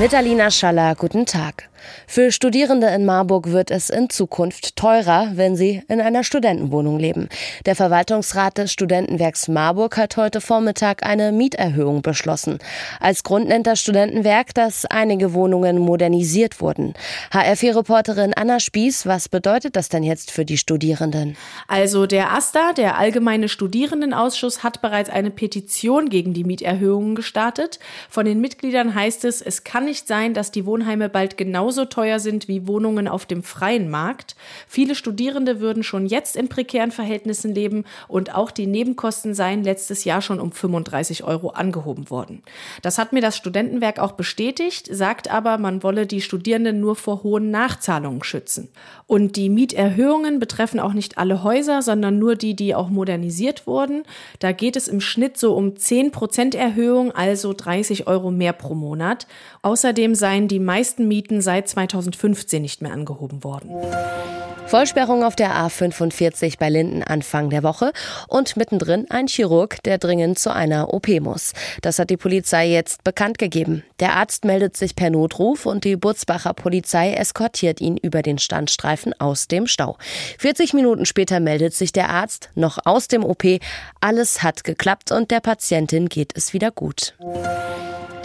Mit Alina Schaller, guten Tag. Für Studierende in Marburg wird es in Zukunft teurer, wenn sie in einer Studentenwohnung leben. Der Verwaltungsrat des Studentenwerks Marburg hat heute Vormittag eine Mieterhöhung beschlossen. Als Grund nennt das Studentenwerk, dass einige Wohnungen modernisiert wurden. HR4-Reporterin Anna Spieß, was bedeutet das denn jetzt für die Studierenden? Also der AStA, der Allgemeine Studierendenausschuss, hat bereits eine Petition gegen die Mieterhöhungen gestartet. Von den Mitgliedern heißt es, es kann nicht sein, dass die Wohnheime bald genau genauso teuer sind wie Wohnungen auf dem freien Markt. Viele Studierende würden schon jetzt in prekären Verhältnissen leben und auch die Nebenkosten seien letztes Jahr schon um 35 Euro angehoben worden. Das hat mir das Studentenwerk auch bestätigt, sagt aber, man wolle die Studierenden nur vor hohen Nachzahlungen schützen. Und die Mieterhöhungen betreffen auch nicht alle Häuser, sondern nur die, die auch modernisiert wurden. Da geht es im Schnitt so um 10 Prozent Erhöhung, also 30 Euro mehr pro Monat. Außerdem seien die meisten Mieten seit seit 2015 nicht mehr angehoben worden. Vollsperrung auf der A45 bei Linden Anfang der Woche und mittendrin ein Chirurg, der dringend zu einer OP muss. Das hat die Polizei jetzt bekannt gegeben. Der Arzt meldet sich per Notruf und die Butzbacher Polizei eskortiert ihn über den Standstreifen aus dem Stau. 40 Minuten später meldet sich der Arzt noch aus dem OP. Alles hat geklappt und der Patientin geht es wieder gut.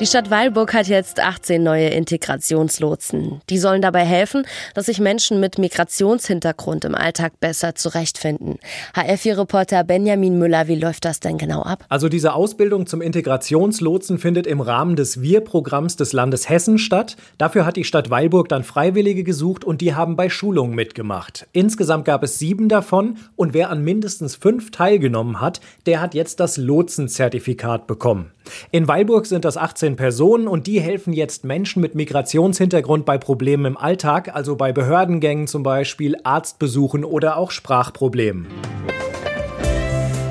Die Stadt Weilburg hat jetzt 18 neue Integrationslotsen. Die sollen dabei helfen, dass sich Menschen mit Migrationshintergrund im Alltag besser zurechtfinden. HR4-Reporter Benjamin Müller, wie läuft das denn genau ab? Also diese Ausbildung zum Integrationslotsen findet im Rahmen des Wir-Programms des Landes Hessen statt. Dafür hat die Stadt Weilburg dann Freiwillige gesucht und die haben bei Schulungen mitgemacht. Insgesamt gab es sieben davon und wer an mindestens fünf teilgenommen hat, der hat jetzt das Lotsenzertifikat bekommen. In Weilburg sind das 18 Personen und die helfen jetzt Menschen mit Migrationshintergrund bei Problemen im Alltag, also bei Behördengängen zum Beispiel, Arztbesuchen oder auch Sprachproblemen.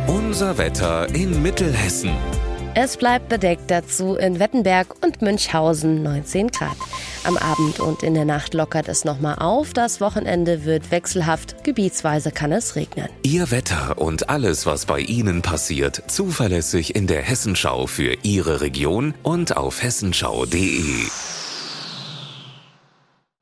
Unser Wetter in Mittelhessen. Es bleibt bedeckt dazu in Wettenberg und Münchhausen 19 Grad. Am Abend und in der Nacht lockert es nochmal auf. Das Wochenende wird wechselhaft. Gebietsweise kann es regnen. Ihr Wetter und alles, was bei Ihnen passiert, zuverlässig in der Hessenschau für Ihre Region und auf hessenschau.de.